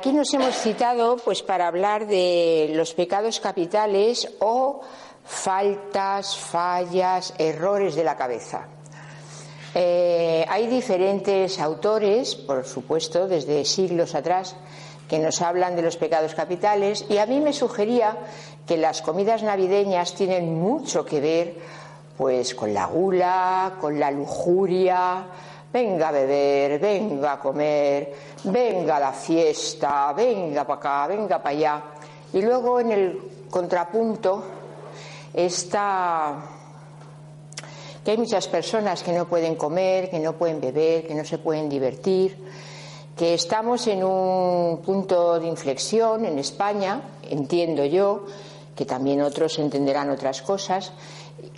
aquí nos hemos citado pues para hablar de los pecados capitales o faltas, fallas, errores de la cabeza. Eh, hay diferentes autores, por supuesto, desde siglos atrás, que nos hablan de los pecados capitales y a mí me sugería que las comidas navideñas tienen mucho que ver pues con la gula, con la lujuria, venga a beber, venga a comer, venga a la fiesta, venga para acá, venga para allá. Y luego en el contrapunto está que hay muchas personas que no pueden comer, que no pueden beber, que no se pueden divertir, que estamos en un punto de inflexión en España, entiendo yo, que también otros entenderán otras cosas,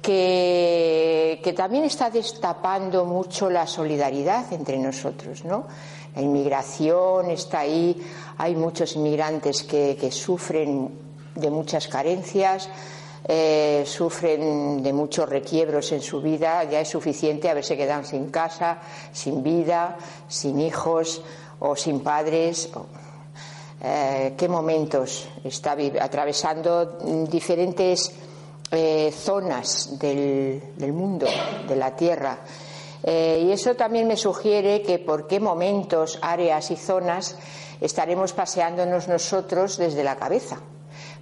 que, también está destapando mucho la solidaridad entre nosotros, ¿no? La inmigración está ahí, hay muchos inmigrantes que, que sufren de muchas carencias, eh, sufren de muchos requiebros en su vida, ya es suficiente haberse quedado sin casa, sin vida, sin hijos o sin padres. Eh, ¿Qué momentos está atravesando diferentes eh, zonas del, del, mundo, de la Tierra? y eso también me sugiere que por qué momentos, áreas y zonas estaremos paseándonos nosotros desde la cabeza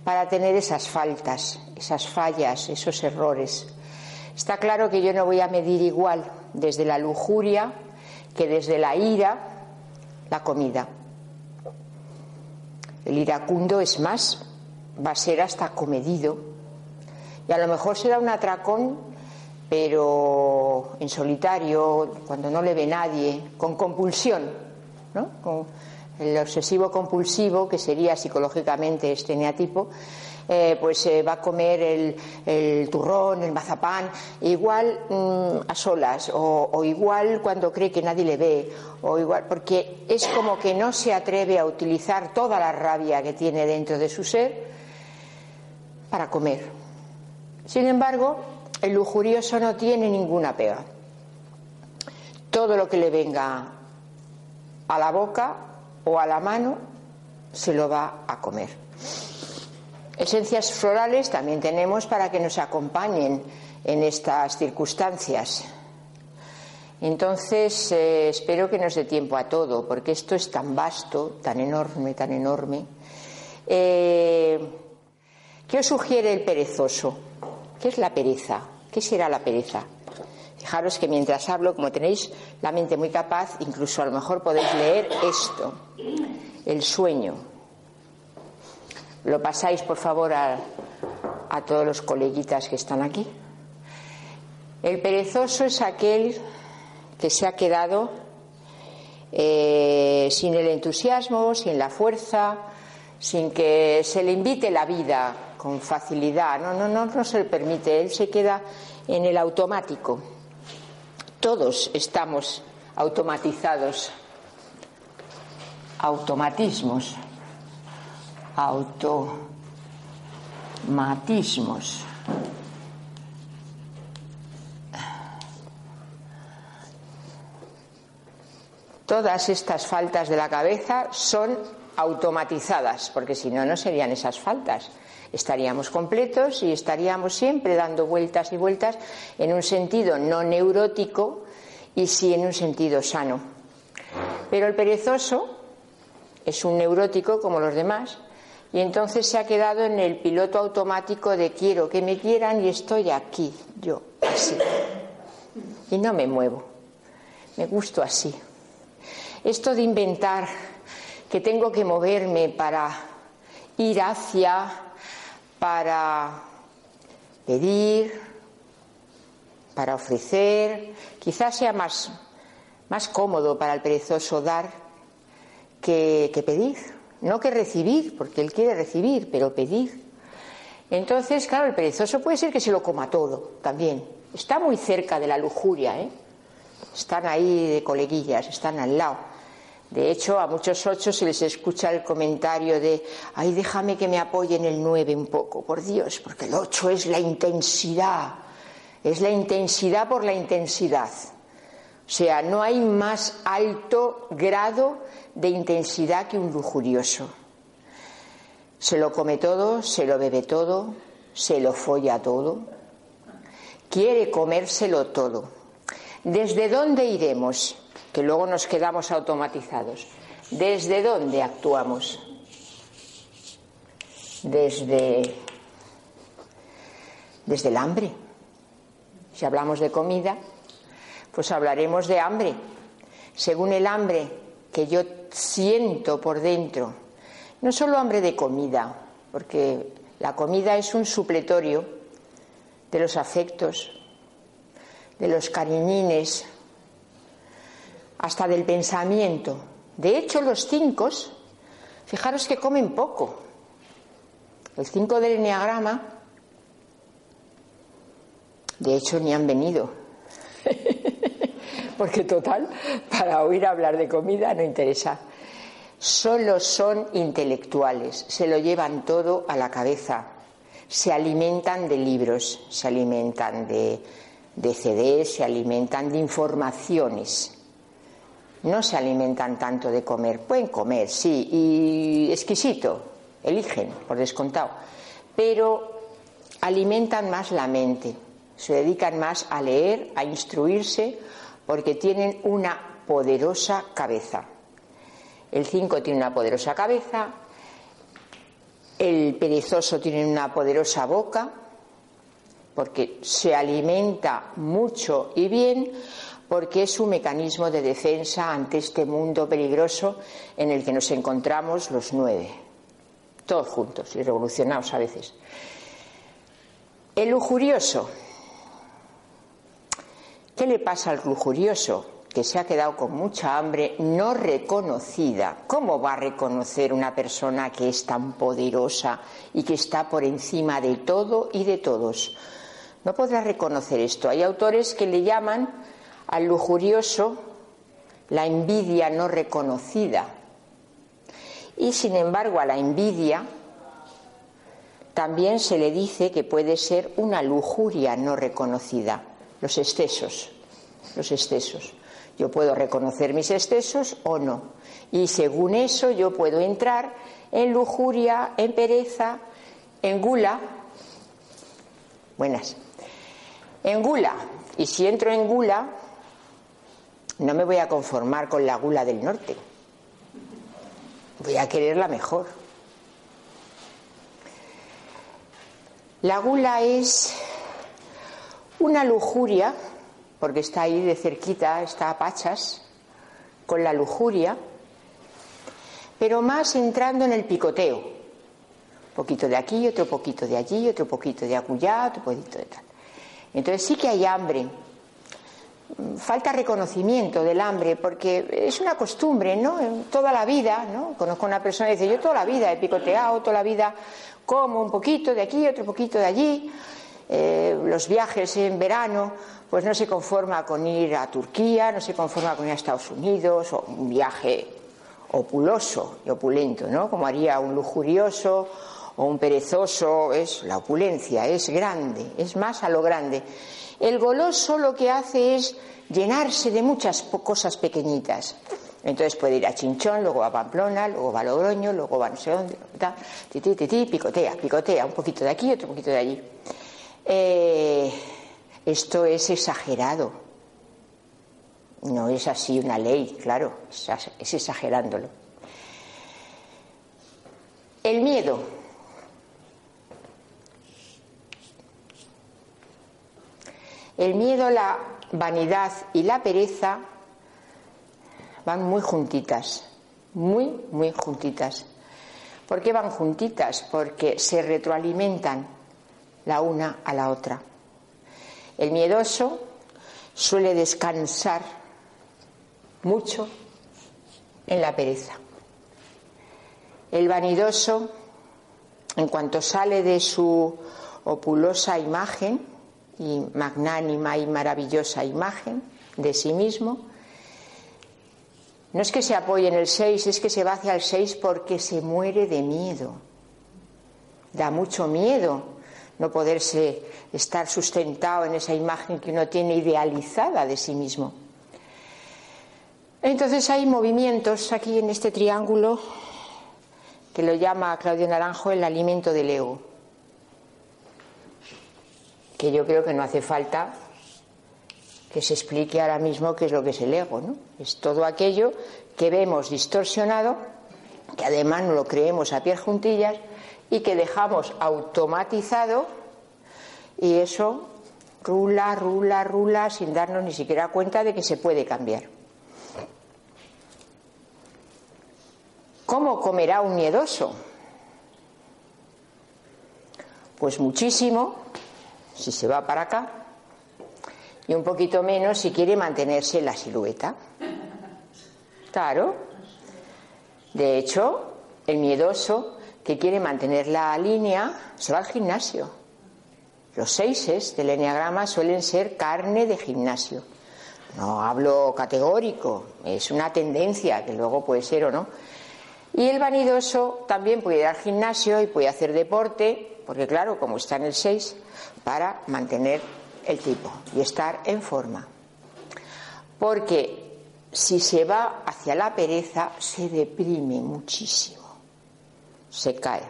para tener esas faltas, esas fallas, esos errores. Está claro que yo no voy a medir igual desde la lujuria que desde la ira la comida. El iracundo es más, va a ser hasta comedido. Y a lo mejor será un atracón, pero en solitario, cuando no le ve nadie, con compulsión, ¿no? Con, el obsesivo compulsivo, que sería psicológicamente este neatipo, eh, pues eh, va a comer el, turrón, el mazapán, igual mm, a solas, o, igual cuando cree que nadie le ve, o igual, porque es como que no se atreve a utilizar toda la rabia que tiene dentro de su ser para comer. Sin embargo, el lujurioso no tiene ninguna pega. Todo lo que le venga a la boca o a la mano se lo va a comer. Esencias florales también tenemos para que nos acompañen en estas circunstancias. Entonces, eh, espero que nos dé tiempo a todo, porque esto es tan vasto, tan enorme, tan enorme. Eh, ¿Qué os sugiere el perezoso? ¿Qué es la pereza? ¿Qué será la pereza? Fijaros que mientras hablo, como tenéis la mente muy capaz, incluso a lo mejor podéis leer esto, el sueño. Lo pasáis, por favor, a, todos los coleguitas que están aquí. El perezoso es aquel que se ha quedado eh, sin el entusiasmo, sin la fuerza, sin que se le invite la vida con facilidad. No, no, no, se le permite. Él se queda en el automático. Todos estamos automatizados. Automatismos. Automatismos. Todas estas faltas de la cabeza son automatizadas, porque si no, no serían esas faltas estaríamos completos y estaríamos siempre dando vueltas y vueltas en un sentido no neurótico y sí en un sentido sano. Pero el perezoso es un neurótico como los demás y entonces se ha quedado en el piloto automático de quiero que me quieran y estoy aquí, yo, así. Y no me muevo, me gusto así. Esto de inventar que tengo que moverme para ir hacia para pedir, para ofrecer. Quizás sea más, más cómodo para el perezoso dar que, que pedir. No que recibir, porque él quiere recibir, pero pedir. Entonces, claro, el perezoso puede ser que se lo coma todo también. Está muy cerca de la lujuria, ¿eh? Están ahí de coleguillas, están al lado. De hecho, a muchos ocho se les escucha el comentario de, ay, déjame que me apoye en el nueve un poco, por Dios, porque el ocho es la intensidad, es la intensidad por la intensidad. O sea, no hay más alto grado de intensidad que un lujurioso. Se lo come todo, se lo bebe todo, se lo folla todo, quiere comérselo todo. ¿Desde dónde iremos? Que luego nos quedamos automatizados. ¿Desde dónde actuamos? Desde, desde el hambre. Si hablamos de comida, pues hablaremos de hambre. Según el hambre que yo siento por dentro, no solo hambre de comida, porque la comida es un supletorio de los afectos, de los cariñines, hasta del pensamiento. De hecho, los cinco, fijaros que comen poco. El cinco del enneagrama, de hecho, ni han venido. Porque total, para oír hablar de comida no interesa. Solo son intelectuales, se lo llevan todo a la cabeza. Se alimentan de libros, se alimentan de, de CDs, se alimentan de informaciones no se alimentan tanto de comer. Pueden comer, sí, y exquisito, eligen, por descontado, pero alimentan más la mente, se dedican más a leer, a instruirse, porque tienen una poderosa cabeza. El 5 tiene una poderosa cabeza, el perezoso tiene una poderosa boca, porque se alimenta mucho y bien, porque es un mecanismo de defensa ante este mundo peligroso en el que nos encontramos los nueve, todos juntos y revolucionados a veces. El lujurioso. ¿Qué le pasa al lujurioso? Que se ha quedado con mucha hambre no reconocida. ¿Cómo va a reconocer una persona que es tan poderosa y que está por encima de todo y de todos? No podrá reconocer esto. Hay autores que le llaman al lujurioso la envidia no reconocida. Y sin embargo a la envidia también se le dice que puede ser una lujuria no reconocida, los excesos, los excesos. Yo puedo reconocer mis excesos o no. Y según eso yo puedo entrar en lujuria, en pereza, en gula. Buenas. En gula. Y si entro en gula, no me voy a conformar con la gula del norte. Voy a querer la mejor. La gula es una lujuria, porque está ahí de cerquita, está a pachas, con la lujuria, pero más entrando en el picoteo. Un poquito de aquí, otro poquito de allí, otro poquito de acullá, otro poquito de tal. Entonces sí que hay hambre, falta reconocimiento del hambre, porque es una costumbre, ¿no? Toda la vida, ¿no? Conozco a una persona que dice, yo toda la vida he picoteado, toda la vida como un poquito de aquí, otro poquito de allí. Eh, los viajes en verano, pues no se conforma con ir a Turquía, no se conforma con ir a Estados Unidos, o un viaje opuloso y opulento, ¿no? Como haría un lujurioso o un perezoso, es la opulencia, es grande, es más a lo grande. El goloso lo que hace es llenarse de muchas cosas pequeñitas. Entonces puede ir a Chinchón, luego a Pamplona, luego va a Logroño, luego va a no sé dónde, picotea, picotea, un poquito de aquí, otro poquito de allí. Eh, esto es exagerado. No es así una ley, claro, es exagerándolo. El miedo. El miedo, la vanidad y la pereza van muy juntitas, muy, muy juntitas. ¿Por qué van juntitas? Porque se retroalimentan la una a la otra. El miedoso suele descansar mucho en la pereza. El vanidoso, en cuanto sale de su opulosa imagen, y magnánima y maravillosa imagen de sí mismo. No es que se apoye en el 6, es que se va hacia el 6 porque se muere de miedo. Da mucho miedo no poderse estar sustentado en esa imagen que uno tiene idealizada de sí mismo. Entonces hay movimientos aquí en este triángulo que lo llama Claudio Naranjo el alimento del ego, que yo creo que no hace falta que se explique ahora mismo qué es lo que es el ego, ¿no? Es todo aquello que vemos distorsionado, que además no lo creemos a pie juntillas y que dejamos automatizado y eso rula, rula, rula sin darnos ni siquiera cuenta de que se puede cambiar. ¿Cómo comerá un miedoso? Pues muchísimo, si se va para acá, y un poquito menos si quiere mantenerse en la silueta. Claro. De hecho, el miedoso que quiere mantener la línea se va al gimnasio. Los seises del enneagrama suelen ser carne de gimnasio. No hablo categórico, es una tendencia que luego puede ser o no. Y el vanidoso también puede ir al gimnasio y puede hacer deporte, porque claro, como está en el 6, para mantener el tipo y estar en forma. Porque si se va hacia la pereza, se deprime muchísimo, se cae,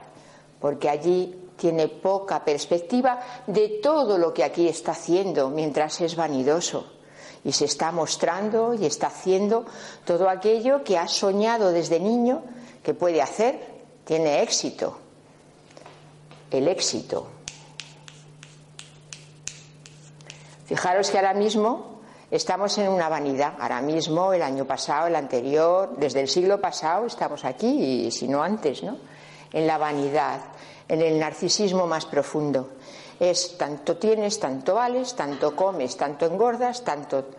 porque allí tiene poca perspectiva de todo lo que aquí está haciendo mientras es vanidoso y se está mostrando y está haciendo todo aquello que ha soñado desde niño que puede hacer, tiene éxito. El éxito Fijaros que ahora mismo estamos en una vanidad. Ahora mismo, el año pasado, el anterior, desde el siglo pasado estamos aquí, y si no antes, ¿no? En la vanidad, en el narcisismo más profundo. Es tanto tienes, tanto vales, tanto comes, tanto engordas, tanto,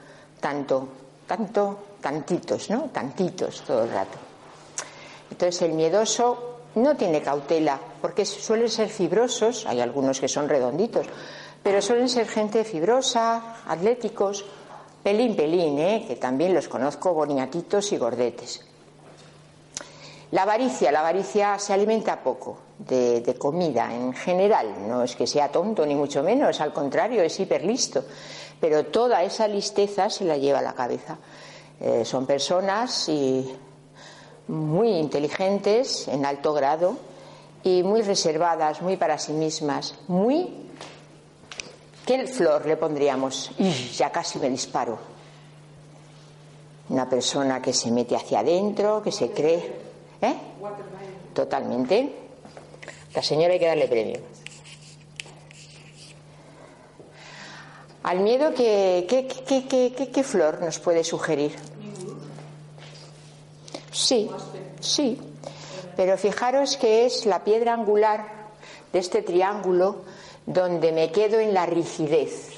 tanto, tanto, tantitos, ¿no? Tantitos todo el rato. Entonces el miedoso no tiene cautela, porque suelen ser fibrosos, hay algunos que son redonditos, pero suelen ser gente fibrosa, atléticos, pelín, pelín, ¿eh? que también los conozco boniatitos y gordetes. La avaricia, la avaricia se alimenta poco de, comida en general, no es que sea tonto ni mucho menos, al contrario, es hiperlisto, pero toda esa listeza se la lleva a la cabeza. Eh, son personas muy inteligentes en alto grado y muy reservadas, muy para sí mismas, muy ¿Qué flor le pondríamos? ya casi me disparo. Una persona que se mete hacia adentro, que se cree. ¿Eh? Totalmente. La señora hay que darle premio. Al miedo, ¿qué, qué, flor nos puede sugerir? Sí, sí. Pero fijaros que es la piedra angular de este triángulo donde me quedo en la rigidez.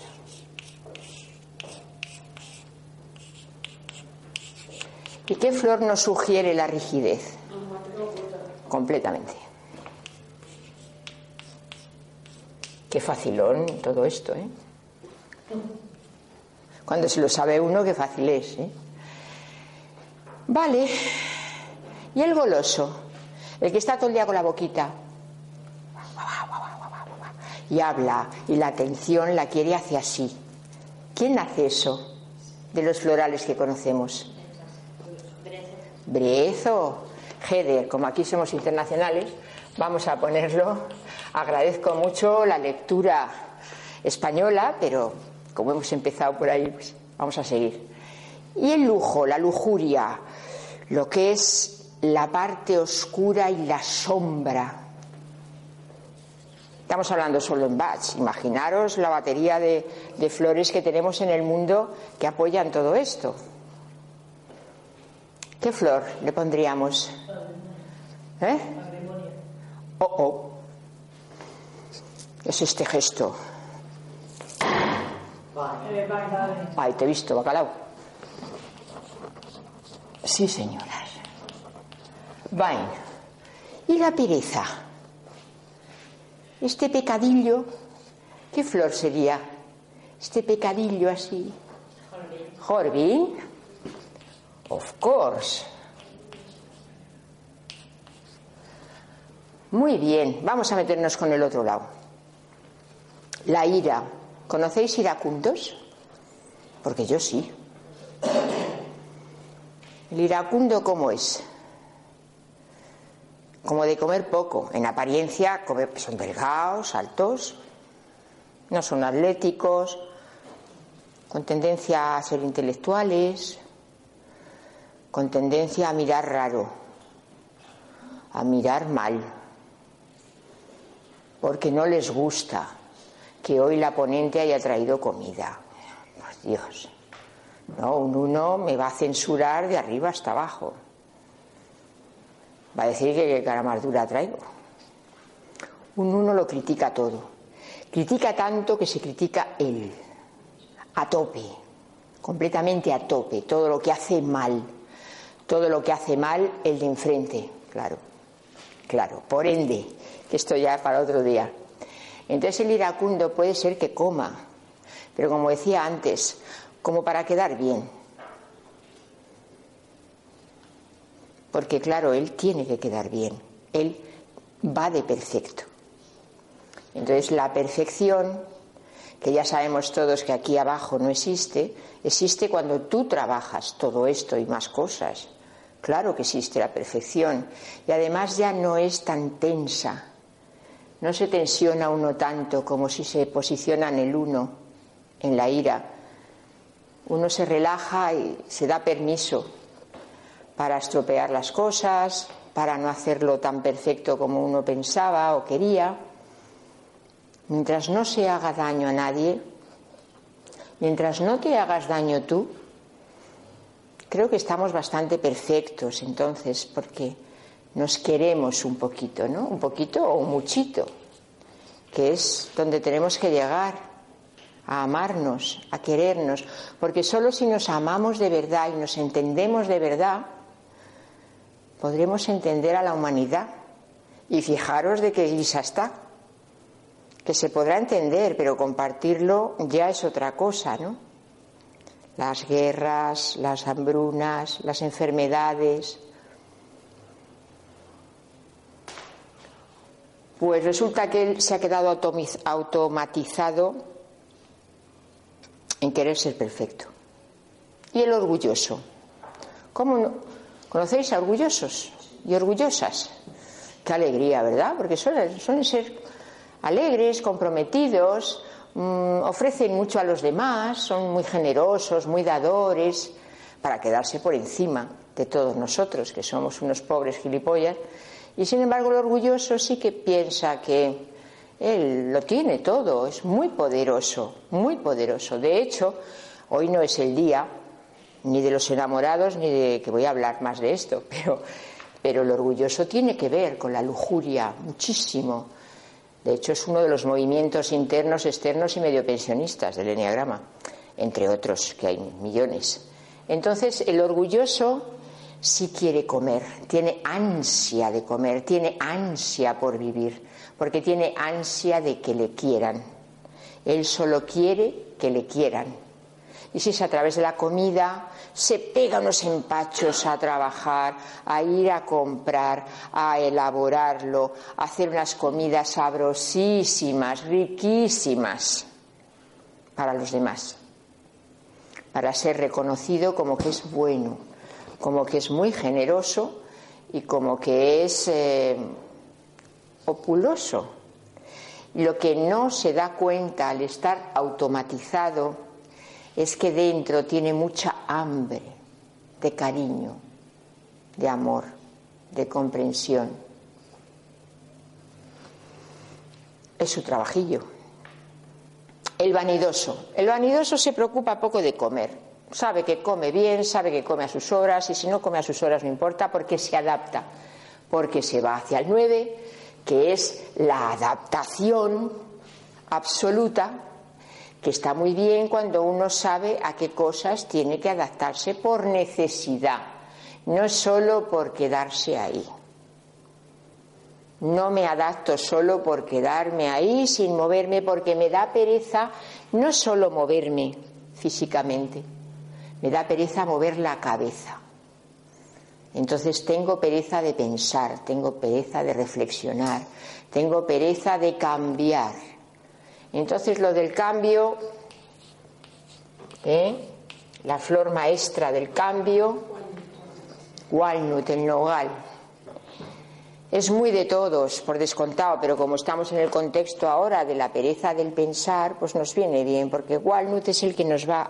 ¿Y qué flor nos sugiere la rigidez? Completamente. Qué facilón todo esto, ¿eh? Cuando se lo sabe uno, qué fácil es, ¿eh? Vale. ¿Y el goloso? El que está todo el día con la boquita y habla y la atención la quiere hacia sí. ¿Quién hace eso de los florales que conocemos? Brezo, Heder, como aquí somos internacionales, vamos a ponerlo. Agradezco mucho la lectura española, pero como hemos empezado por ahí, pues vamos a seguir. Y el lujo, la lujuria, lo que es la parte oscura y la sombra Estamos hablando solo en Bach. Imaginaros la batería de, flores que tenemos en el mundo que apoyan todo esto. ¿Qué flor le pondríamos? ¿Eh? Oh, oh. Es este gesto. Ay, te he visto, bacalao. Sí, señoras. Vain. ¿Y la pereza? Este pecadillo, ¿qué flor sería? Este pecadillo así. Jorvin. Of course. Muy bien, vamos a meternos con el otro lado. La ira. ¿Conocéis iracundos? Porque yo sí. El iracundo, ¿cómo es? Como de comer poco. En apariencia son delgados, altos, no son atléticos, con tendencia a ser intelectuales, con tendencia a mirar raro, a mirar mal, porque no les gusta que hoy la ponente haya traído comida. Dios. No, un uno me va a censurar de arriba hasta abajo. Va a decir que qué cara más dura traigo. Un uno lo critica todo. Critica tanto que se critica él. A tope. Completamente a tope. Todo lo que hace mal todo lo que hace mal el de enfrente, claro, claro, por ende, que esto ya para otro día. Entonces el iracundo puede ser que coma, pero como decía antes, como para quedar bien. Porque claro, él tiene que quedar bien, él va de perfecto. Entonces la perfección, que ya sabemos todos que aquí abajo no existe, existe cuando tú trabajas todo esto y más cosas. Claro que existe la perfección y además ya no es tan tensa. No se tensiona uno tanto como si se posiciona en el uno, en la ira. Uno se relaja y se da permiso para estropear las cosas, para no hacerlo tan perfecto como uno pensaba o quería. Mientras no se haga daño a nadie, mientras no te hagas daño tú, creo que estamos bastante perfectos entonces, porque nos queremos un poquito, ¿no? Un poquito o un muchito, que es donde tenemos que llegar, a amarnos, a querernos, porque solo si nos amamos de verdad y nos entendemos de verdad, podremos entender a la humanidad. Y fijaros de qué guisa está, que se podrá entender, pero compartirlo ya es otra cosa, ¿no? las guerras, las hambrunas, las enfermedades. Pues resulta que él se ha quedado automatizado en querer ser perfecto. Y el orgulloso. ¿Cómo no? ¿Conocéis a orgullosos y orgullosas? Qué alegría, ¿verdad? Porque suelen, ser alegres, comprometidos, Mm, ofrecen mucho a los demás, son muy generosos, muy dadores, para quedarse por encima de todos nosotros, que somos unos pobres gilipollas. Y sin embargo, el orgulloso sí que piensa que él lo tiene todo, es muy poderoso, muy poderoso. De hecho, hoy no es el día ni de los enamorados ni de que voy a hablar más de esto, pero, pero el orgulloso tiene que ver con la lujuria muchísimo de hecho, es uno de los movimientos internos, externos y medio pensionistas del Enneagrama, entre otros, que hay millones. Entonces, el orgulloso sí quiere comer, tiene ansia de comer, tiene ansia por vivir, porque tiene ansia de que le quieran. Él solo quiere que le quieran. Y si es a través de la comida, se pega unos empachos a trabajar, a ir a comprar, a elaborarlo, a hacer unas comidas sabrosísimas, riquísimas para los demás, para ser reconocido como que es bueno, como que es muy generoso y como que es eh, opuloso. Lo que no se da cuenta al estar automatizado es que dentro tiene mucha hambre de cariño, de amor, de comprensión. Es su trabajillo. El vanidoso. El vanidoso se preocupa poco de comer. Sabe que come bien, sabe que come a sus horas y si no come a sus horas no importa porque se adapta, porque se va hacia el 9, que es la adaptación absoluta que está muy bien cuando uno sabe a qué cosas tiene que adaptarse por necesidad, no solo por quedarse ahí. No me adapto solo por quedarme ahí sin moverme porque me da pereza no solo moverme físicamente, me da pereza mover la cabeza. Entonces tengo pereza de pensar, tengo pereza de reflexionar, tengo pereza de cambiar entonces lo del cambio, ¿eh? la flor maestra del cambio, walnut, el nogal. Es muy de todos, por descontado, pero como estamos en el contexto ahora de la pereza del pensar, pues nos viene bien, porque walnut es el que nos va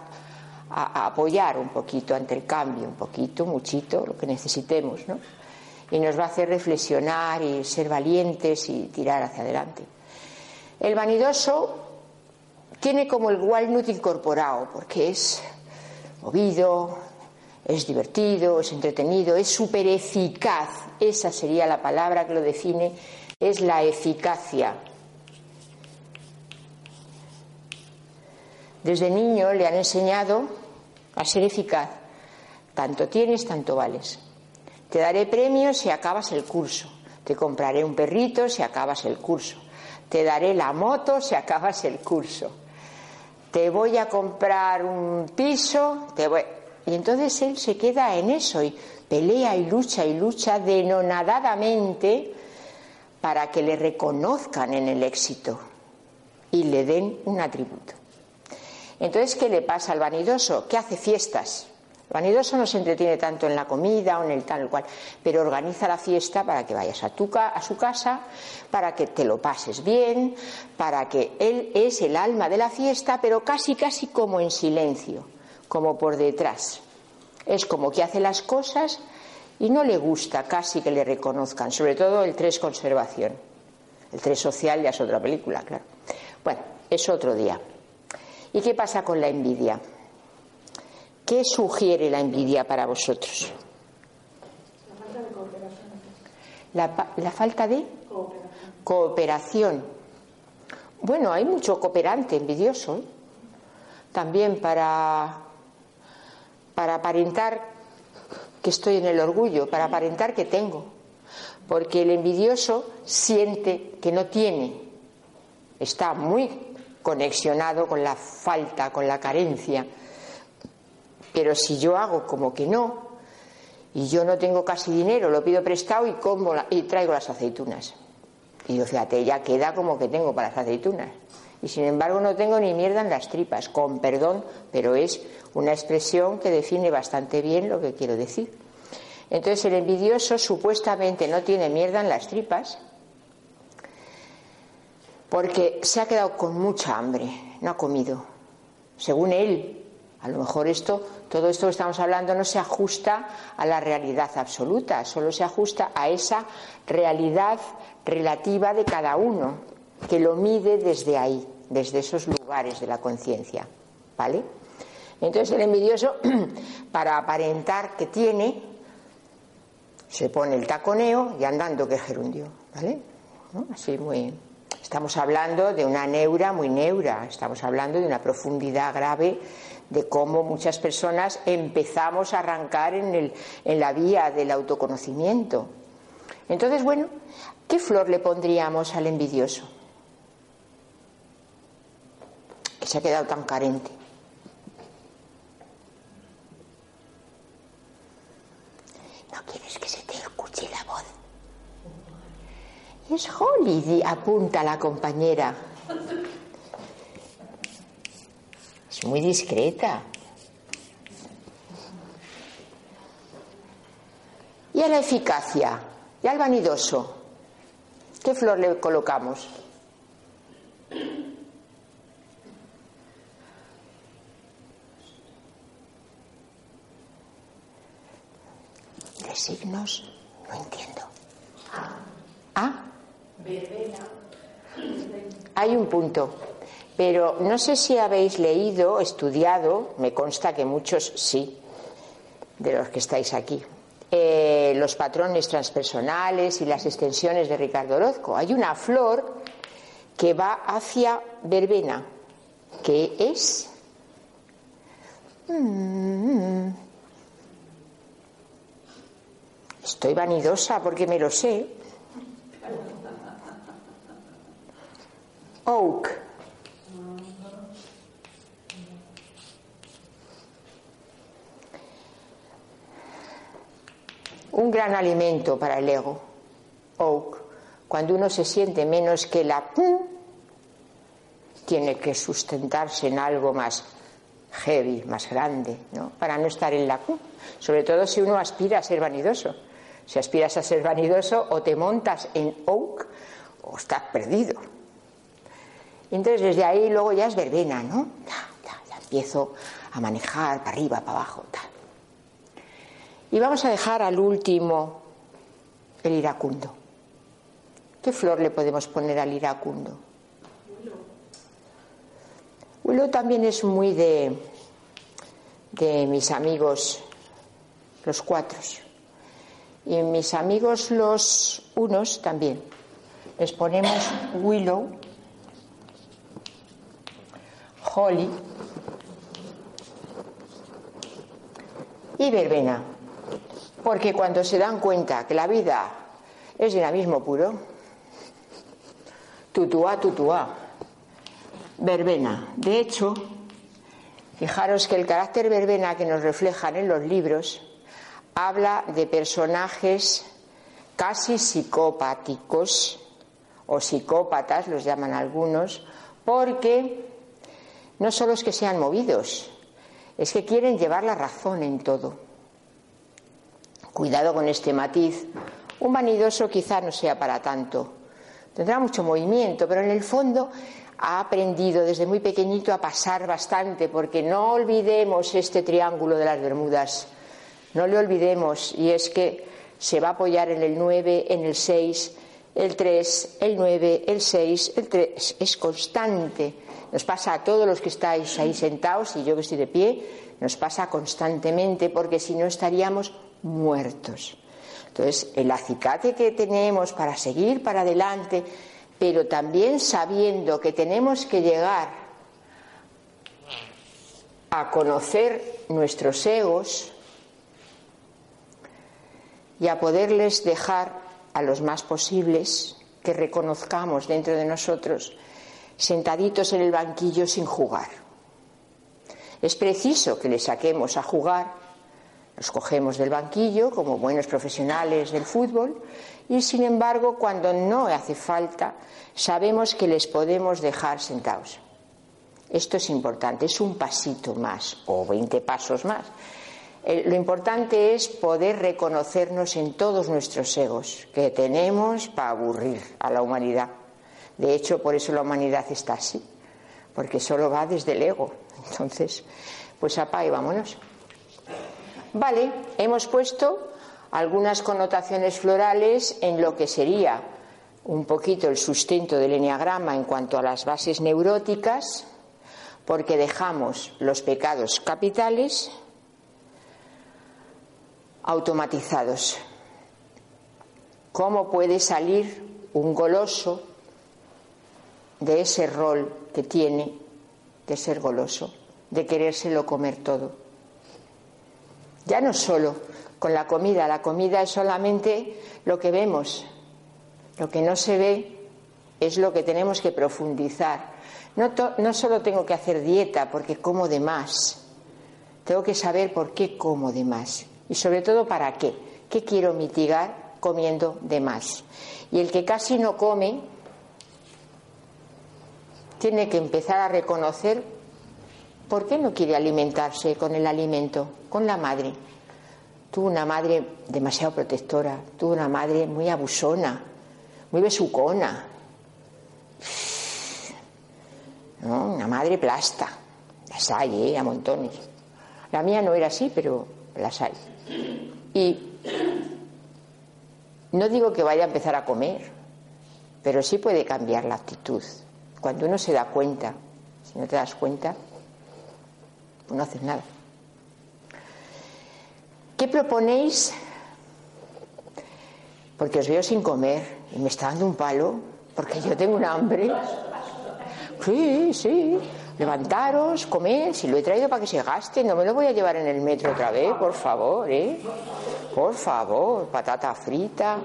a, apoyar un poquito ante el cambio, un poquito, muchito, lo que necesitemos, ¿no? Y nos va a hacer reflexionar y ser valientes y tirar hacia adelante. El vanidoso tiene como el walnut incorporado, porque es movido, es divertido, es entretenido, es súper eficaz. Esa sería la palabra que lo define, es la eficacia. Desde niño le han enseñado a ser eficaz. Tanto tienes, tanto vales. Te daré premios si acabas el curso. Te compraré un perrito si acabas el curso. Te daré la moto si acabas el curso. Te voy a comprar un piso. Te voy... Y entonces él se queda en eso y pelea y lucha y lucha denonadadamente para que le reconozcan en el éxito y le den un atributo. Entonces, ¿qué le pasa al vanidoso? Que hace fiestas. Vanidoso no se entretiene tanto en la comida o en el tal cual, pero organiza la fiesta para que vayas a, tu, a su casa, para que te lo pases bien, para que él es el alma de la fiesta, pero casi, casi como en silencio, como por detrás. Es como que hace las cosas y no le gusta casi que le reconozcan, sobre todo el tres conservación. El tres social ya es otra película, claro. Bueno, es otro día. ¿Y qué pasa con la envidia? ¿Qué sugiere la envidia para vosotros? La falta de cooperación. La, falta de cooperación. Bueno, hay mucho cooperante envidioso. ¿eh? También para, para aparentar que estoy en el orgullo, para aparentar que tengo. Porque el envidioso siente que no tiene. Está muy conexionado con la falta, con la carencia. Pero si yo hago como que no, y yo no tengo casi dinero, lo pido prestado y, como y traigo las aceitunas. Y yo, fíjate, ya queda como que tengo para las aceitunas. Y sin embargo no tengo ni mierda en las tripas, con perdón, pero es una expresión que define bastante bien lo que quiero decir. Entonces el envidioso supuestamente no tiene mierda en las tripas, porque se ha quedado con mucha hambre, no ha comido. Según él, a lo mejor esto, todo esto que estamos hablando no se ajusta a la realidad absoluta, solo se ajusta a esa realidad relativa de cada uno, que lo mide desde ahí, desde esos lugares de la conciencia. ¿Vale? Entonces el envidioso, para aparentar que tiene, se pone el taconeo y andando que gerundio, ¿vale? Así muy, Estamos hablando de una neura muy neura, estamos hablando de una profundidad grave de cómo muchas personas empezamos a arrancar en, el, en la vía del autoconocimiento. Entonces, bueno, ¿qué flor le pondríamos al envidioso? Que se ha quedado tan carente. No quieres que se te escuche la voz. Es Holly, apunta la compañera. Muy discreta. Y a la eficacia, y al vanidoso, ¿qué flor le colocamos? De signos no entiendo. ¿Ah? Hay un punto, pero no sé si habéis leído, estudiado, me consta que muchos sí, de los que estáis aquí, eh, los patrones transpersonales y las extensiones de Ricardo Orozco. Hay una flor que va hacia verbena, que es... Mm, estoy vanidosa porque me lo sé. Oak. Un gran alimento para el ego. Oak. Cuando uno se siente menos que la tiene que sustentarse en algo más heavy, más grande, ¿no? Para no estar en la Q. Sobre todo si uno aspira a ser vanidoso. Si aspiras a ser vanidoso, o te montas en oak o estás perdido. entonces desde ahí luego ya es verbena, ¿no? Ya, ya, empiezo a manejar para arriba, para abajo, tal. Y vamos a dejar al último el iracundo. ¿Qué flor le podemos poner al iracundo? Willow también es muy de, de mis amigos los cuatro. Y mis amigos los unos también. Les ponemos willow, holly y verbena. Porque cuando se dan cuenta que la vida es dinamismo puro, tutuá, tutuá, verbena. De hecho, fijaros que el carácter verbena que nos reflejan en los libros habla de personajes casi psicopáticos o psicópatas, los llaman algunos, porque no solo es que sean movidos, es que quieren llevar la razón en todo. Cuidado con este matiz. Un vanidoso quizá no sea para tanto. Tendrá mucho movimiento, pero en el fondo ha aprendido desde muy pequeñito a pasar bastante, porque no olvidemos este triángulo de las Bermudas no le olvidemos, y es que se va a apoyar en el 9, en el 6, el 3, el 9, el 6, el 3. Es constante. Nos pasa a todos los que estáis ahí sentados y yo que estoy de pie, nos pasa constantemente porque si no estaríamos muertos. Entonces, el acicate que tenemos para seguir para adelante, pero también sabiendo que tenemos que llegar a conocer nuestros egos, y a poderles dejar a los más posibles que reconozcamos dentro de nosotros sentaditos en el banquillo sin jugar. Es preciso que les saquemos a jugar, los cogemos del banquillo como buenos profesionales del fútbol y sin embargo cuando no hace falta sabemos que les podemos dejar sentados. Esto es importante, es un pasito más o 20 pasos más eh, lo importante es poder reconocernos en todos nuestros egos que tenemos para aburrir a la humanidad. De hecho, por eso la humanidad está así, porque solo va desde el ego. Entonces, pues apa y vámonos. Vale, hemos puesto algunas connotaciones florales en lo que sería un poquito el sustento del enneagrama en cuanto a las bases neuróticas, porque dejamos los pecados capitales automatizados. ¿Cómo puede salir un goloso de ese rol que tiene de ser goloso, de querérselo comer todo? Ya no solo con la comida, la comida es solamente lo que vemos, lo que no se ve es lo que tenemos que profundizar. No, solo tengo que hacer dieta porque como de más, tengo que saber por qué como de más y sobre todo para qué. ¿Qué quiero mitigar comiendo de más? Y el que casi no come tiene que empezar a reconocer por qué no quiere alimentarse con el alimento, con la madre. Tuvo una madre demasiado protectora, tuvo una madre muy abusona, muy besucona. Una madre plasta. Las hay, ¿eh? a montones. La mía no era así, pero las hay. Y no digo que vaya a empezar a comer, pero sí puede cambiar la actitud. Cuando uno se da cuenta, si no te das cuenta, pues no haces nada. ¿Qué proponéis? Porque os veo sin comer y me está dando un palo, porque yo tengo un hambre. Sí, sí levantaros, comer, si lo he traído para que se gaste, no me lo voy a llevar en el metro otra vez, por favor, ¿eh? Por favor, patata frita.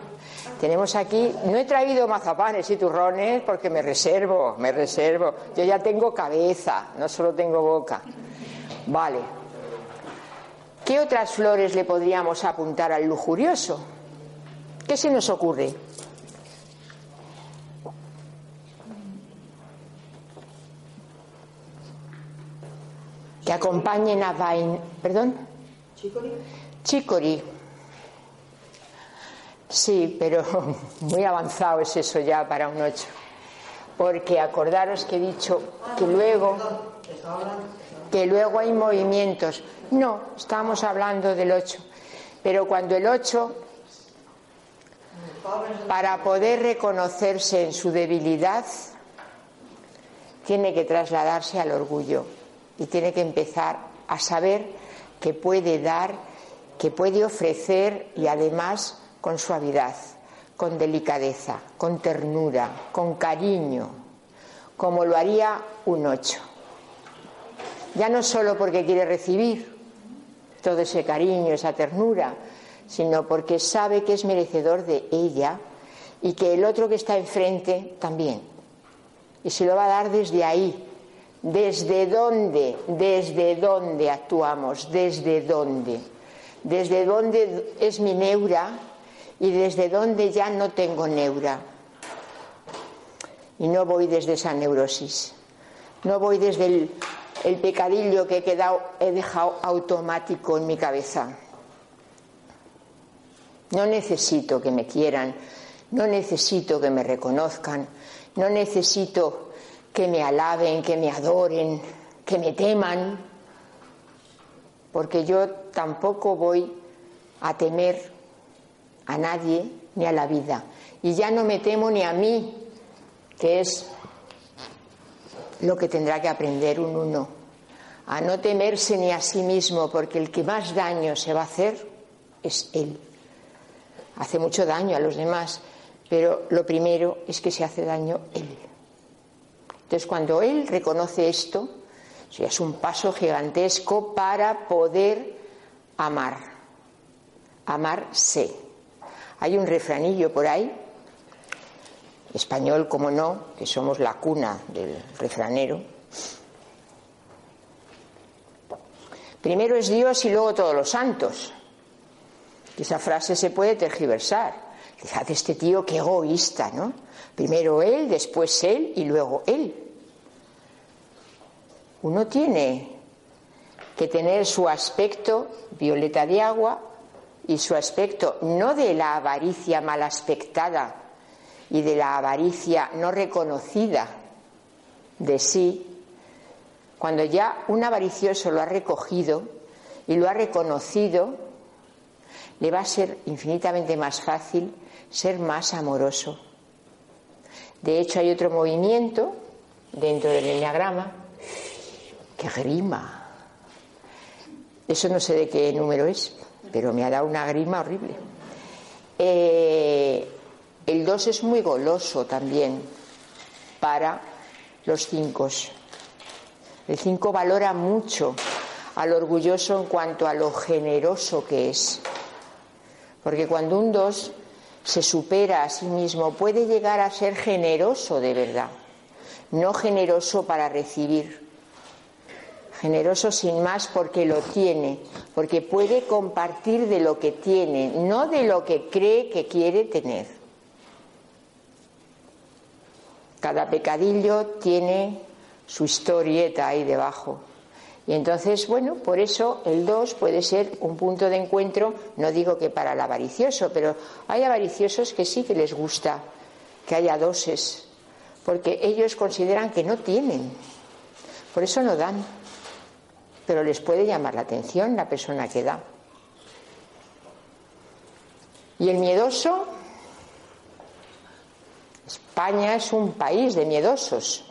Tenemos aquí, no he traído mazapanes y turrones porque me reservo, me reservo. Yo ya tengo cabeza, no solo tengo boca. Vale. ¿Qué otras flores le podríamos apuntar al lujurioso? ¿Qué se nos ocurre? que acompañen a Vain. ¿Perdón? Chicori. Chicori. Sí, pero muy avanzado es eso ya para un 8. Porque acordaros que he dicho que luego, que luego hay movimientos. No, estamos hablando del 8. Pero cuando el 8, para poder reconocerse en su debilidad, tiene que trasladarse al orgullo y tiene que empezar a saber que puede dar, que puede ofrecer y además con suavidad, con delicadeza, con ternura, con cariño, como lo haría un ocho. Ya no solo porque quiere recibir todo ese cariño, esa ternura, sino porque sabe que es merecedor de ella y que el otro que está enfrente también. Y se lo va a dar desde ahí. ¿Desde dónde? ¿Desde dónde actuamos? ¿Desde dónde? ¿Desde dónde es mi neura? y desde dónde ya no tengo neura. Y no voy desde esa neurosis. No voy desde el, el pecadillo que he, quedado, he dejado automático en mi cabeza. No necesito que me quieran, no necesito que me reconozcan, no necesito que me alaben, que me adoren, que me teman, porque yo tampoco voy a temer a nadie ni a la vida. Y ya no me temo ni a mí, que es lo que tendrá que aprender un uno, a no temerse ni a sí mismo, porque el que más daño se va a hacer es él. Hace mucho daño a los demás, pero lo primero es que se hace daño él. Entonces, cuando él reconoce esto, es un paso gigantesco para poder amar, amarse. Hay un refranillo por ahí, español como no, que somos la cuna del refranero. Primero es Dios y luego todos los santos. Esa frase se puede tergiversar. Fíjate este tío qué egoísta, ¿no? Primero él, después él y luego él. Uno tiene que tener su aspecto violeta de agua y su aspecto no de la avaricia mal aspectada y de la avaricia no reconocida de sí, cuando ya un avaricioso lo ha recogido y lo ha reconocido, le va a ser infinitamente más fácil ser más amoroso. De hecho, hay otro movimiento dentro del enneagrama que grima. Eso no sé de qué número es, pero me ha dado una grima horrible. Eh, el 2 es muy goloso también para los 5. El 5 valora mucho al orgulloso en cuanto a lo generoso que es. Porque cuando un 2 se supera a sí mismo, puede llegar a ser generoso de verdad, no generoso para recibir, generoso sin más porque lo tiene, porque puede compartir de lo que tiene, no de lo que cree que quiere tener. Cada pecadillo tiene su historieta ahí debajo. Y entonces, bueno, por eso el 2 puede ser un punto de encuentro, no digo que para el avaricioso, pero hay avariciosos que sí que les gusta que haya doses, porque ellos consideran que no tienen, por eso no dan, pero les puede llamar la atención la persona que da. Y el miedoso, España es un país de miedosos,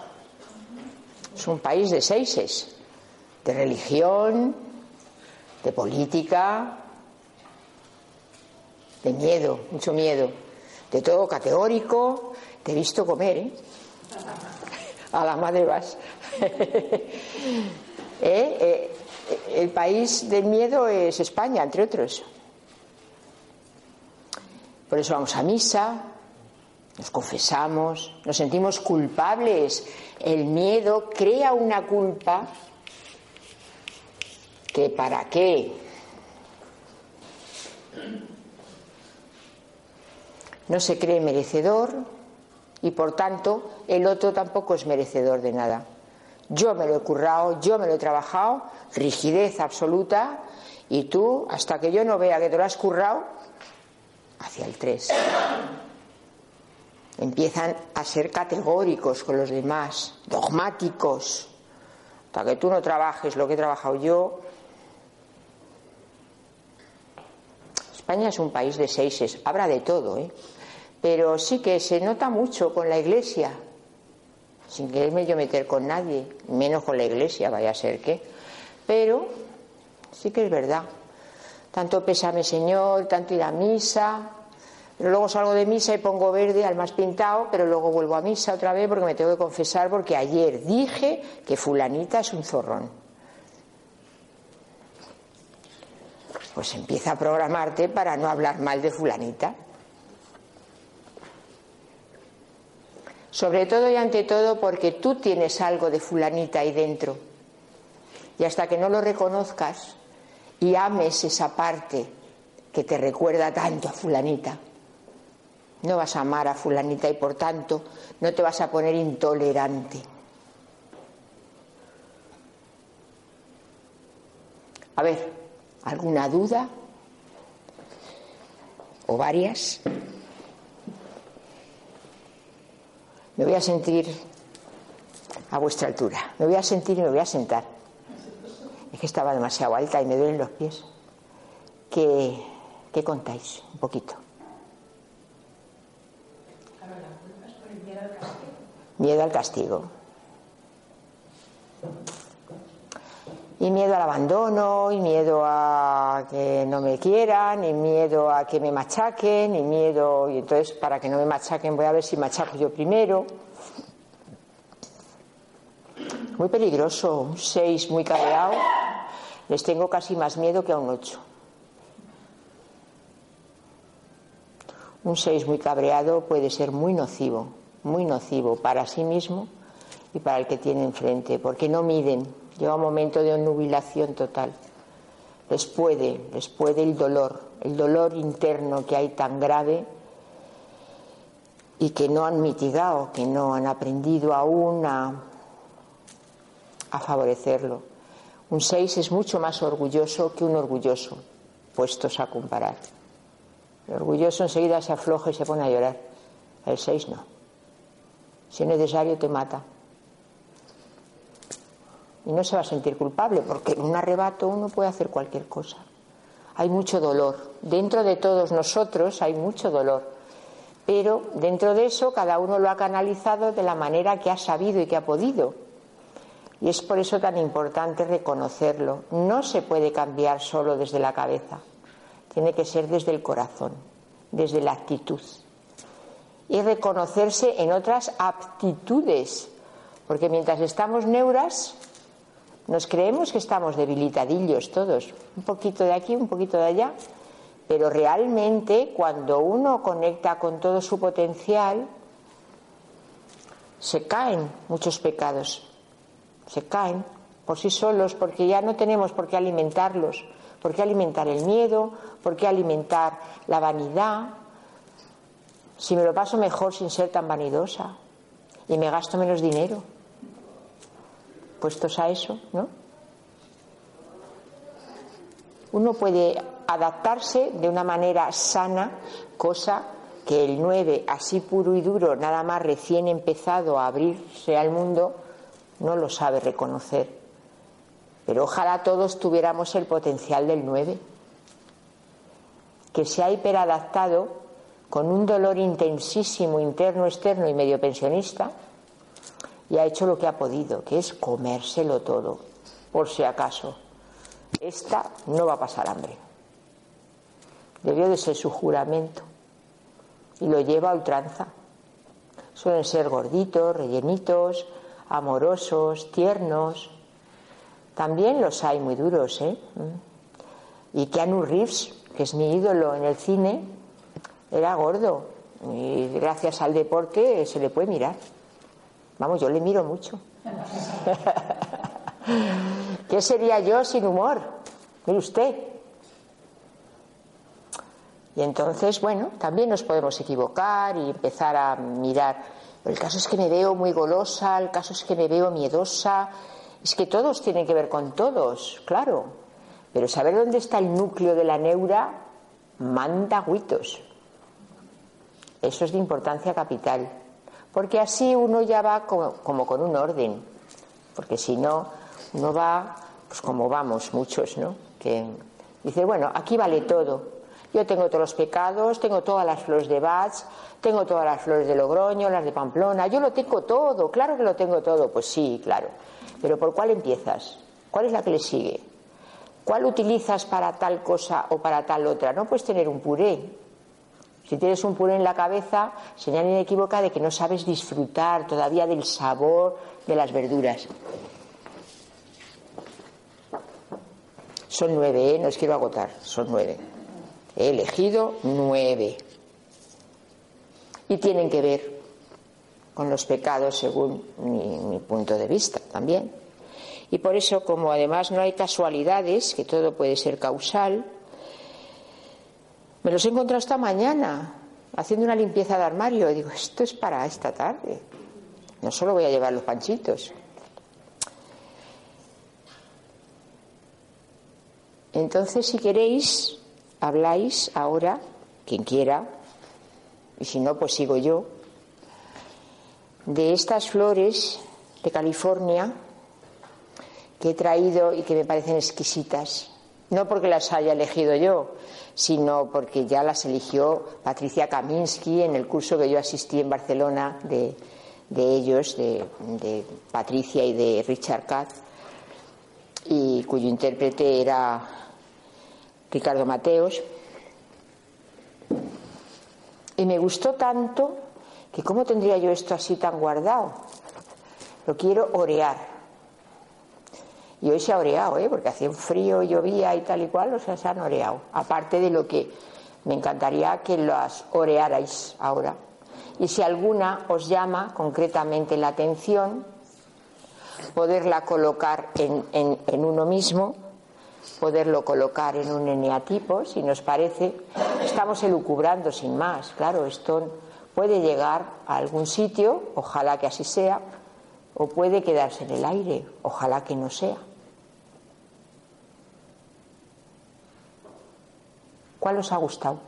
es un país de seises de religión, de política, de miedo, mucho miedo, de todo categórico. Te he visto comer, ¿eh? A la madre vas. ¿Eh? ¿Eh? El país del miedo es España, entre otros. Por eso vamos a misa, nos confesamos, nos sentimos culpables. El miedo crea una culpa que para qué. No se cree merecedor y por tanto el otro tampoco es merecedor de nada. Yo me lo he currado, yo me lo he trabajado, rigidez absoluta, y tú, hasta que yo no vea que te lo has currado, hacia el 3. Empiezan a ser categóricos con los demás, dogmáticos. Hasta que tú no trabajes lo que he trabajado yo. España es un país de seises, habrá de todo, ¿eh? pero sí que se nota mucho con la iglesia, sin quererme yo meter con nadie, menos con la iglesia, vaya a ser que. Pero sí que es verdad. Tanto pésame Señor, tanto ir a misa, pero luego salgo de misa y pongo verde al más pintado, pero luego vuelvo a misa otra vez porque me tengo que confesar porque ayer dije que fulanita es un zorrón. Pues empieza a programarte para no hablar mal de fulanita. Sobre todo y ante todo porque tú tienes algo de fulanita ahí dentro. Y hasta que no lo reconozcas y ames esa parte que te recuerda tanto a fulanita, no vas a amar a fulanita y por tanto no te vas a poner intolerante. A ver, ¿alguna duda? ¿O varias? Me voy a sentir a vuestra altura. Me voy a sentir y me voy a sentar. Es que estaba demasiado alta y me duelen los pies. ¿Qué, qué contáis? Un poquito. Miedo al castigo. Y miedo al abandono, y miedo a que no me quieran, y miedo a que me machaquen, y miedo. Y entonces, para que no me machaquen, voy a ver si machaco yo primero. Muy peligroso, un 6 muy cabreado. Les tengo casi más miedo que a un 8. Un 6 muy cabreado puede ser muy nocivo muy nocivo para sí mismo y para el que tiene enfrente, porque no miden, llega un momento de nubilación total. Les puede, les puede el dolor, el dolor interno que hay tan grave y que no han mitigado, que no han aprendido aún a, a favorecerlo. Un 6 es mucho más orgulloso que un orgulloso, puestos a comparar. El orgulloso enseguida se afloja y se pone a llorar. El 6 no. Si es necesario, te mata. Y no se va a sentir culpable, porque en un arrebato uno puede hacer cualquier cosa. Hay mucho dolor. Dentro de todos nosotros hay mucho dolor. Pero dentro de eso cada uno lo ha canalizado de la manera que ha sabido y que ha podido. Y es por eso tan importante reconocerlo. No se puede cambiar solo desde la cabeza. Tiene que ser desde el corazón, desde la actitud y reconocerse en otras aptitudes, porque mientras estamos neuras, nos creemos que estamos debilitadillos todos, un poquito de aquí, un poquito de allá, pero realmente cuando uno conecta con todo su potencial, se caen muchos pecados, se caen por sí solos, porque ya no tenemos por qué alimentarlos, por qué alimentar el miedo, por qué alimentar la vanidad, si me lo paso mejor sin ser tan vanidosa y me gasto menos dinero, puestos a eso, ¿no? Uno puede adaptarse de una manera sana, cosa que el 9, así puro y duro, nada más recién empezado a abrirse al mundo, no lo sabe reconocer. Pero ojalá todos tuviéramos el potencial del 9, que se ha hiperadaptado con un dolor intensísimo interno, externo y medio pensionista, y ha hecho lo que ha podido, que es comérselo todo, por si acaso. Esta no va a pasar hambre. Debió de ser su juramento. Y lo lleva a ultranza. Suelen ser gorditos, rellenitos, amorosos, tiernos. También los hay muy duros, ¿eh? Y Keanu Reeves, que es mi ídolo en el cine, era gordo y gracias al deporte se le puede mirar. Vamos, yo le miro mucho. ¿Qué sería yo sin humor? Mire usted. Y entonces, bueno, también nos podemos equivocar y empezar a mirar el caso es que me veo muy golosa, el caso es que me veo miedosa. Es que todos tienen que ver con todos, claro. Pero saber dónde está el núcleo de la neura manda agüitos. Eso es de importancia capital. Porque así uno ya va como, como con un orden. Porque si no, uno va, pues como vamos muchos, ¿no? Que dice, bueno, aquí vale todo. Yo tengo todos los pecados, tengo todas las flores de Bach, tengo todas las flores de Logroño, las de Pamplona, yo lo tengo todo, claro que lo tengo todo, pues sí, claro. Pero ¿por cuál empiezas? ¿Cuál es la que le sigue? ¿Cuál utilizas para tal cosa o para tal otra? No puedes tener un puré. Si tienes un puré en la cabeza, señal inequívoca de que no sabes disfrutar todavía del sabor de las verduras. Son nueve, ¿eh? no os quiero agotar, son nueve. He elegido nueve. Y tienen que ver con los pecados según mi, mi punto de vista también. Y por eso, como además no hay casualidades, que todo puede ser causal, me los he encontrado esta mañana haciendo una limpieza de armario. Y digo, esto es para esta tarde. No solo voy a llevar los panchitos. Entonces, si queréis, habláis ahora, quien quiera, y si no, pues sigo yo, de estas flores de California que he traído y que me parecen exquisitas. No porque las haya elegido yo, sino porque ya las eligió Patricia Kaminsky en el curso que yo asistí en Barcelona de, ellos, de, de, Patricia y de Richard Katz, y cuyo intérprete era Ricardo Mateos. Y me gustó tanto que cómo tendría yo esto así tan guardado. Lo quiero orear. Y hoy se ha oreado, ¿eh? porque hacía frío, llovía y tal y cual, o sea, se han oreado. Aparte de lo que me encantaría que las orearais ahora. Y si alguna os llama concretamente la atención, poderla colocar en, en, en uno mismo, poderlo colocar en un eneatipo, si nos parece. Estamos elucubrando sin más, claro, esto puede llegar a algún sitio, ojalá que así sea, o puede quedarse en el aire, ojalá que no sea. ¿Cuál os ha gustado?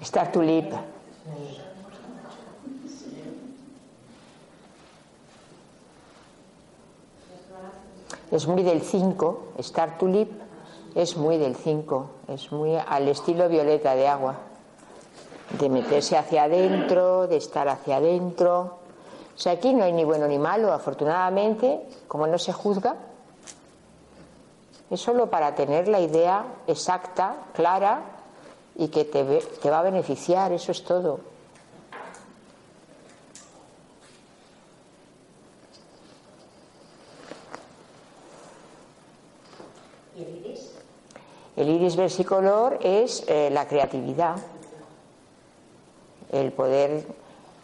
Star Tulip. Es muy del 5, Star Tulip es muy del 5, es muy al estilo violeta de agua, de meterse hacia adentro, de estar hacia adentro. O sea, aquí no hay ni bueno ni malo, afortunadamente, como no se juzga, es solo para tener la idea exacta, clara y que te, te va a beneficiar, eso es todo. ¿Y el iris? El iris versicolor es eh, la creatividad, el poder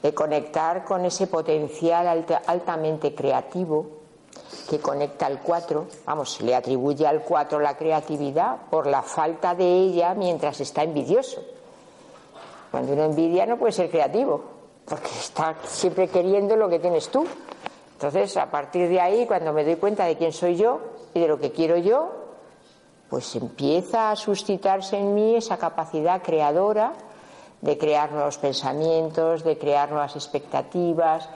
de conectar con ese potencial alta, altamente creativo que conecta al 4, vamos, le atribuye al 4 la creatividad por la falta de ella mientras está envidioso. Cuando uno envidia no puede ser creativo, porque está siempre queriendo lo que tienes tú. Entonces, a partir de ahí, cuando me doy cuenta de quién soy yo y de lo que quiero yo, pues empieza a suscitarse en mí esa capacidad creadora de crear nuevos pensamientos, de crear nuevas expectativas,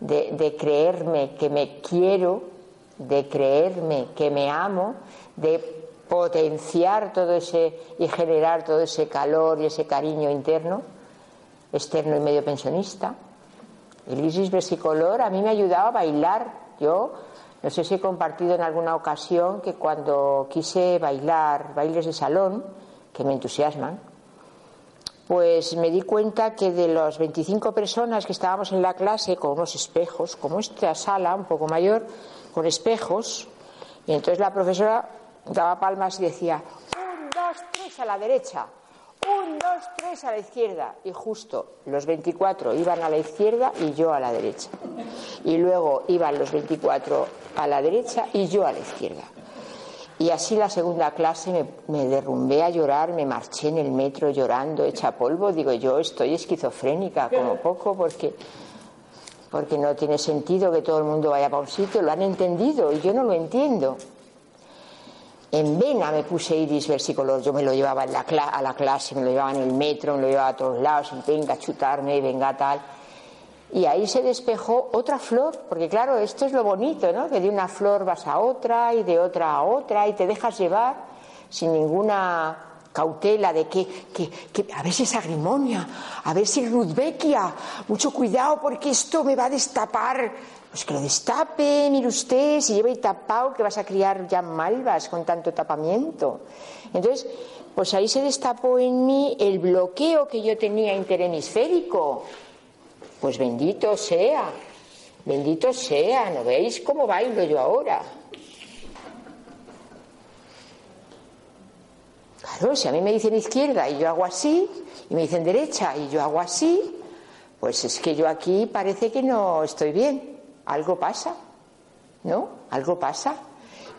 de, creerme que me quiero, de creerme que me amo, de potenciar todo ese y generar todo ese calor y ese cariño interno, externo y medio pensionista. El iris versicolor a mí me ha ayudado a bailar. Yo no sé si he compartido en alguna ocasión que cuando quise bailar bailes de salón, que me entusiasman, pues me di cuenta que de las 25 personas que estábamos en la clase con unos espejos, como esta sala un poco mayor, con espejos, y entonces la profesora daba palmas y decía, un, dos, tres a la derecha, un, dos, tres a la izquierda, y justo los 24 iban a la izquierda y yo a la derecha, y luego iban los 24 a la derecha y yo a la izquierda. Y así la segunda clase me, me, derrumbé a llorar, me marché en el metro llorando, hecha polvo. Digo, yo estoy esquizofrénica, como poco, porque, porque no tiene sentido que todo el mundo vaya para un sitio. Lo han entendido y yo no lo entiendo. En vena me puse iris versicolor, yo me lo llevaba en la a la clase, me lo llevaba en el metro, me lo llevaba a todos lados, venga a chutarme, venga tal. Y ahí se despejó otra flor, porque claro, esto es lo bonito, ¿no? Que de una flor vas a otra y de otra a otra y te dejas llevar sin ninguna cautela de que, que, que a ver si es agrimonia, a ver si es rudbeckia, mucho cuidado porque esto me va a destapar pues que lo destape, mire usted, si lleva y tapado, que vas a criar ya malvas con tanto tapamiento. Entonces, pues ahí se destapó en mí el bloqueo que yo tenía interhemisférico. Pues bendito sea, bendito sea, ¿no veis cómo bailo yo ahora? Claro, si a mí me dicen izquierda y yo hago así, y me dicen derecha y yo hago así, pues es que yo aquí parece que no estoy bien algo pasa, ¿no? Algo pasa.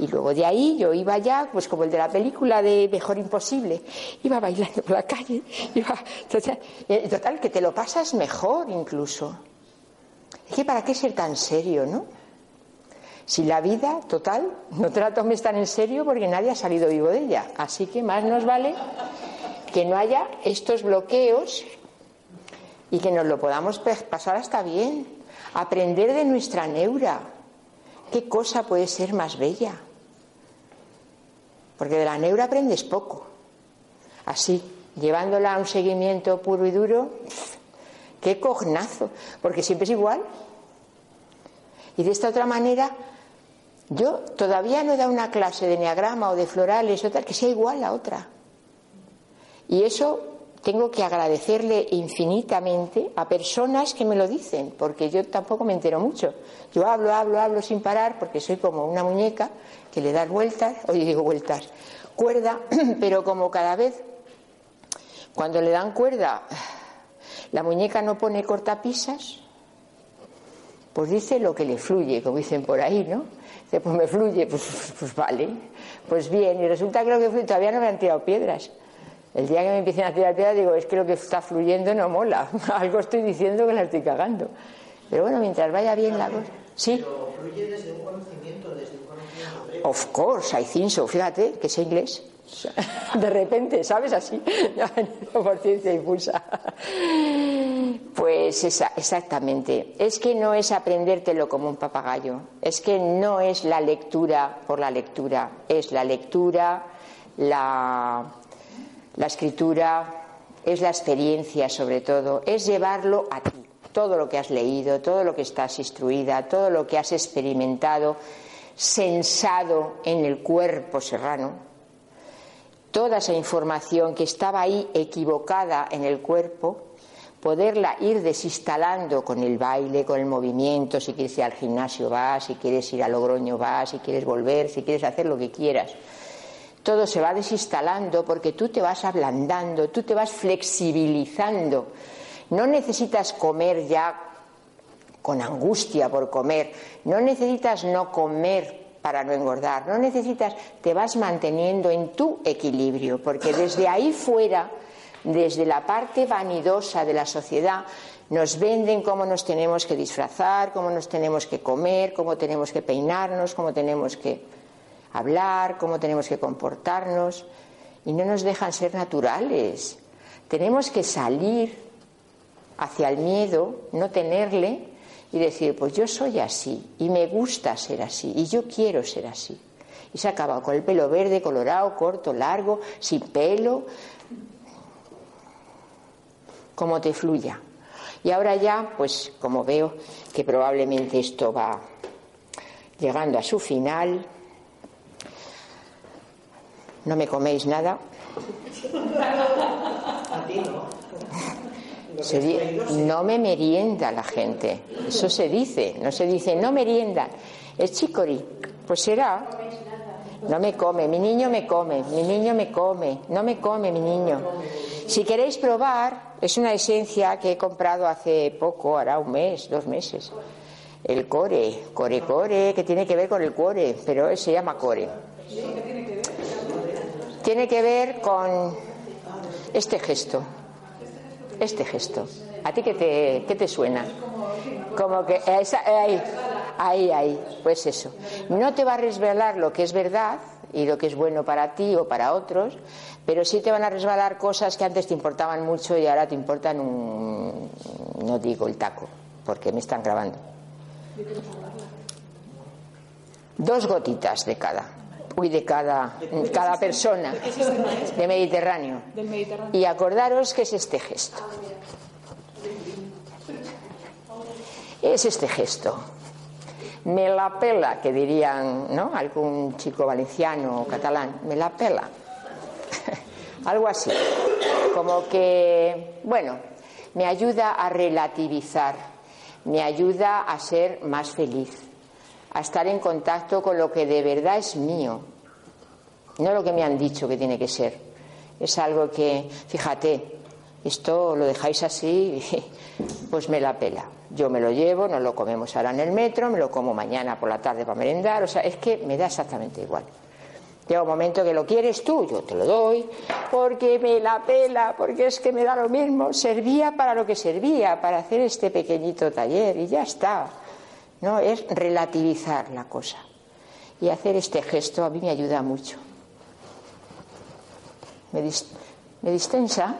Y luego de ahí yo iba ya, pues como el de la película de Mejor Imposible, iba bailando por la calle, iba, total, eh, total, que te lo pasas mejor incluso. Es que para qué ser tan serio, ¿no? Si la vida, total, no te la tomes tan en serio porque nadie ha salido vivo de ella. Así que más nos vale que no haya estos bloqueos y que nos lo podamos pasar hasta bien aprender de nuestra neura. ¿Qué cosa puede ser más bella? Porque de la neura aprendes poco. Así, llevándola a un seguimiento puro y duro, qué cognazo, porque siempre es igual. Y de esta otra manera, yo todavía no he dado una clase de neagrama o de florales o tal que sea igual a otra. Y eso tengo que agradecerle infinitamente a personas que me lo dicen, porque yo tampoco me entero mucho. Yo hablo, hablo, hablo sin parar, porque soy como una muñeca que le das vueltas, oye, digo vueltas, cuerda, pero como cada vez, cuando le dan cuerda, la muñeca no pone cortapisas, pues dice lo que le fluye, como dicen por ahí, ¿no? Dice, pues me fluye, pues, pues vale, pues bien, y resulta que lo que fluye, todavía no me han tirado piedras. El día que me empiecen a tirar piedras digo, es que lo que está fluyendo no mola. Algo estoy diciendo que la estoy cagando. Pero bueno, mientras vaya bien la cosa. Sí. Pero fluye desde un conocimiento, desde un conocimiento Of course, I think so. Fíjate que sé inglés. De repente, ¿sabes? Así, por ciencia impulsa. Pues esa, exactamente. Es que no es aprendértelo como un papagayo. Es que no es la lectura por la lectura. Es la lectura, la la escritura es la experiencia sobre todo, es llevarlo a ti. Todo lo que has leído, todo lo que estás instruida, todo lo que has experimentado, sensado en el cuerpo serrano, toda esa información que estaba ahí equivocada en el cuerpo, poderla ir desinstalando con el baile, con el movimiento, si quieres ir al gimnasio vas, si quieres ir a Logroño vas, si quieres volver, si quieres hacer lo que quieras todo se va desinstalando porque tú te vas ablandando, tú te vas flexibilizando. No necesitas comer ya con angustia por comer, no necesitas no comer para no engordar, no necesitas, te vas manteniendo en tu equilibrio, porque desde ahí fuera, desde la parte vanidosa de la sociedad, nos venden cómo nos tenemos que disfrazar, cómo nos tenemos que comer, cómo tenemos que peinarnos, cómo tenemos que hablar, cómo tenemos que comportarnos, y no nos dejan ser naturales. Tenemos que salir hacia el miedo, no tenerle y decir, pues yo soy así y me gusta ser así y yo quiero ser así. Y se acaba con el pelo verde, colorado, corto, largo, sin pelo, como te fluya. Y ahora ya, pues como veo que probablemente esto va llegando a su final, no me coméis nada. no me merienda la gente. Eso se dice. No se dice no merienda. Es chicori. Pues será. No me come. Mi niño me come. Mi niño me come. No me come mi niño. Si queréis probar, es una esencia que he comprado hace poco, hará un mes, dos meses. El core, core, core, que tiene que ver con el core, pero se llama core. tiene que ver con este gesto. Este gesto. ¿A ti qué te, qué te suena? Como que ahí, ahí, ahí, pues eso. No te va a resbalar lo que es verdad y lo que es bueno para ti o para otros, pero sí te van a resbalar cosas que antes te importaban mucho y ahora te importan un, no digo el taco, porque me están grabando. Dos gotitas de cada. Uy, de cada, cada persona. De Mediterráneo. Y acordaros que es este gesto. Es este gesto. Me la pela, que dirían, ¿no? Algún chico valenciano o catalán. Me la pela. Algo así. Como que, bueno, me ayuda a relativizar, me ayuda a ser más feliz, a estar en contacto con lo que de verdad es mío, no lo que me han dicho que tiene que ser. Es algo que, fíjate, esto lo dejáis así, pues me la pela. Yo me lo llevo, no lo comemos ahora en el metro, me lo como mañana por la tarde para merendar, o sea, es que me da exactamente igual. Llega un momento que lo quieres tú, yo te lo doy, porque me la pela, porque es que me da lo mismo. Servía para lo que servía, para hacer este pequeñito taller y ya está. No, es relativizar la cosa. Y hacer este gesto a mí me ayuda mucho. Me, me distensa,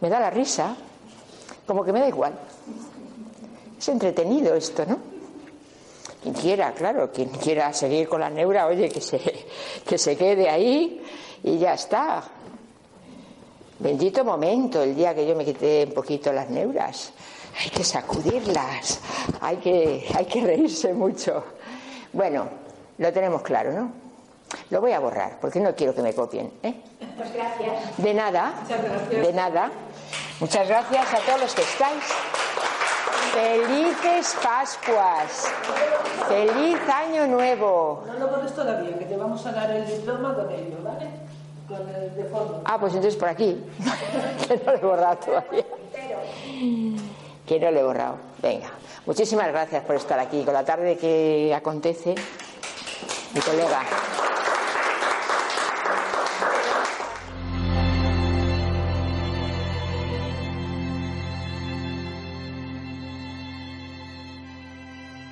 me da la risa, como que me da igual. Es entretenido esto, ¿no? Quien quiera, claro, quien quiera seguir con la neura, oye, que se, que se quede ahí y ya está. Bendito momento el día que yo me quité un poquito las neuras. Hay que sacudirlas, hay que, hay que reírse mucho. Bueno, lo tenemos claro, ¿no? Lo voy a borrar porque no quiero que me copien. ¿eh? Pues gracias. De nada, de nada. Muchas gracias a todos los que estáis. Felices Pascuas. Feliz Año Nuevo. No lo pones todavía, que te vamos a dar el diploma con ello, ¿vale? Con el de fondo. Ah, pues entonces por aquí. que no lo he borrado todavía. Que no lo he borrado. Venga. Muchísimas gracias por estar aquí con la tarde que acontece. Mi colega.